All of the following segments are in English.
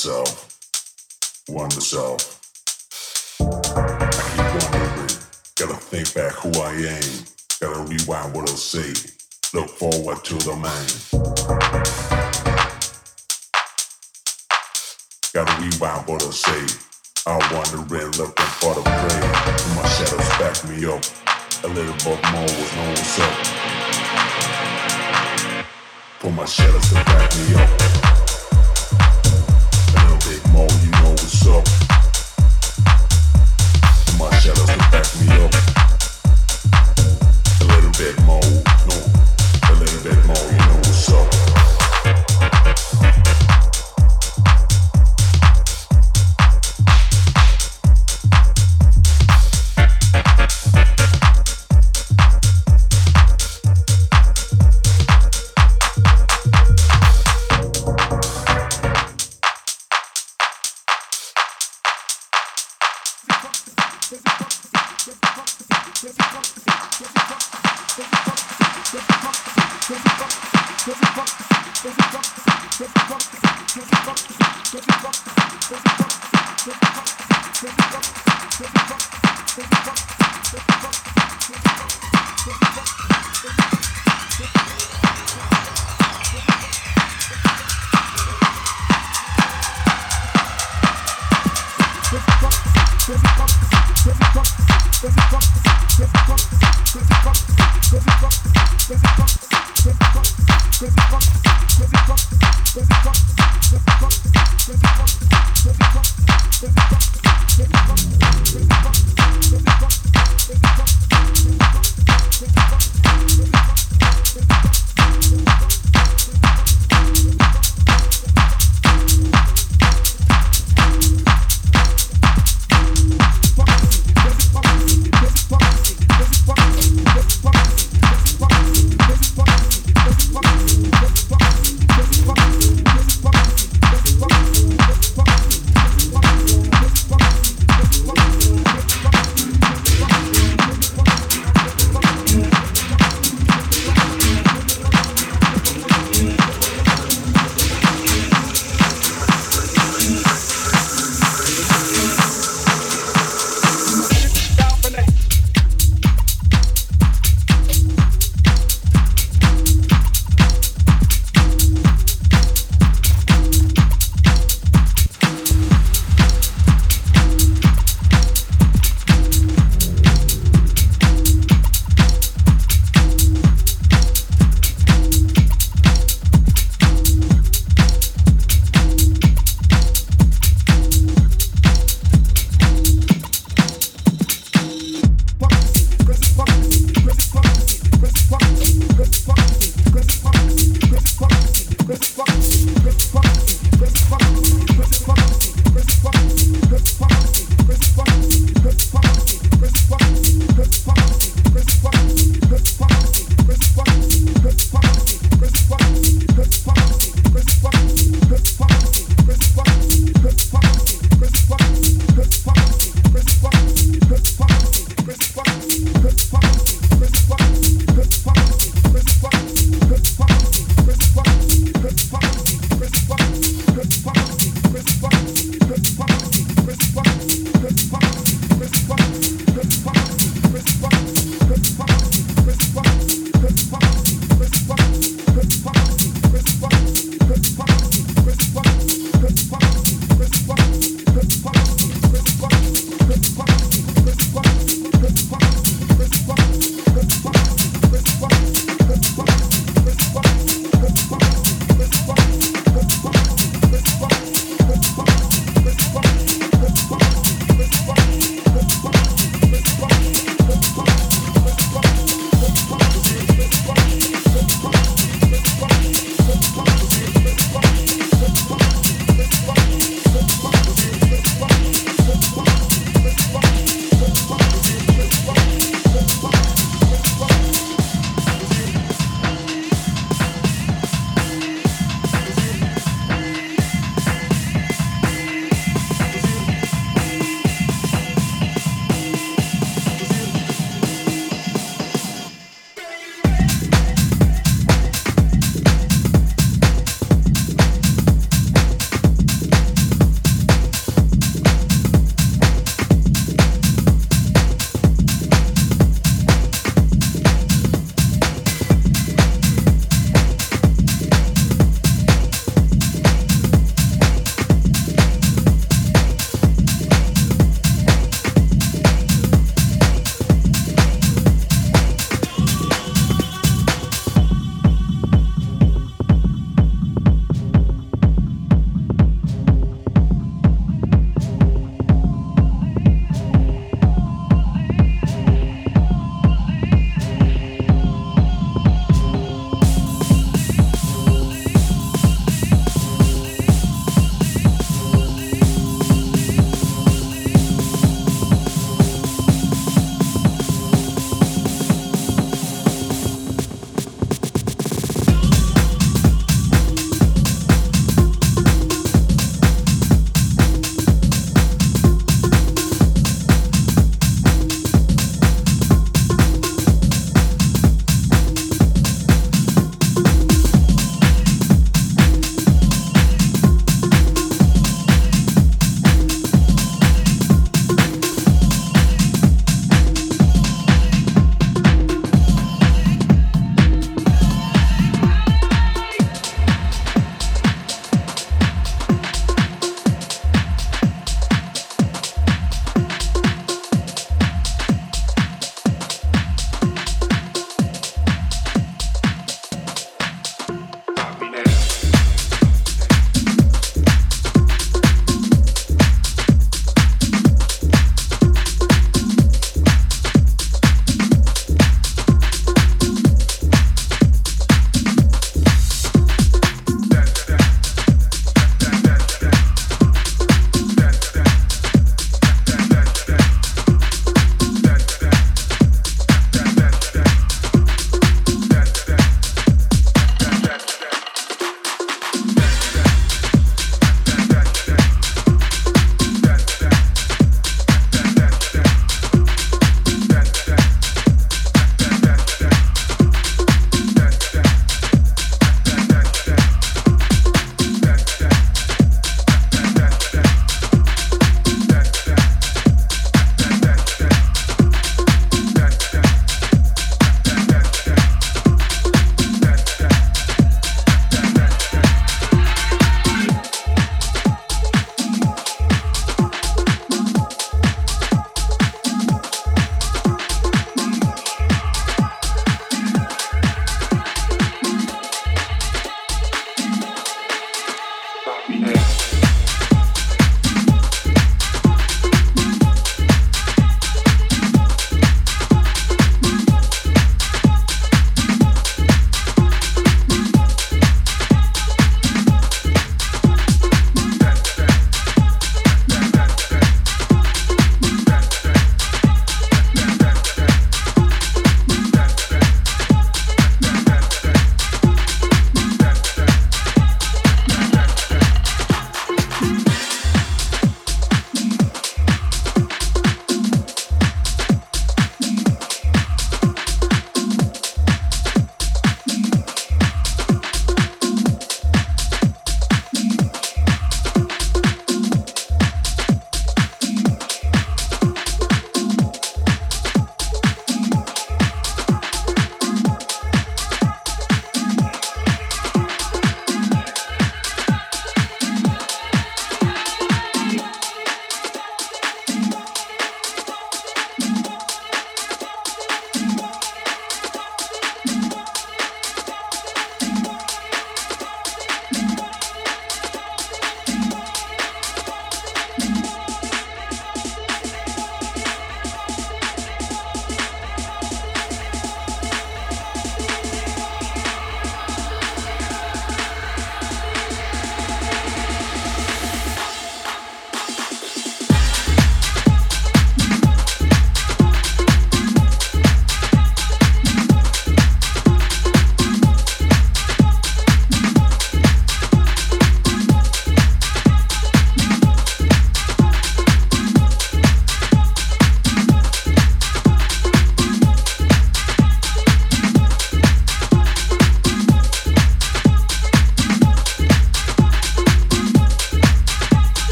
oneself, oneself. I keep wondering, gotta think back who I am, gotta rewind what I say, look forward to the man. Gotta rewind what I say, I'm wondering, looking for the prey, my shadows back me up, a little bit more with no what's up. Pull my shadows to back me up. Bit more, no. A little bit more, you know what's up.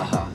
Uh-huh.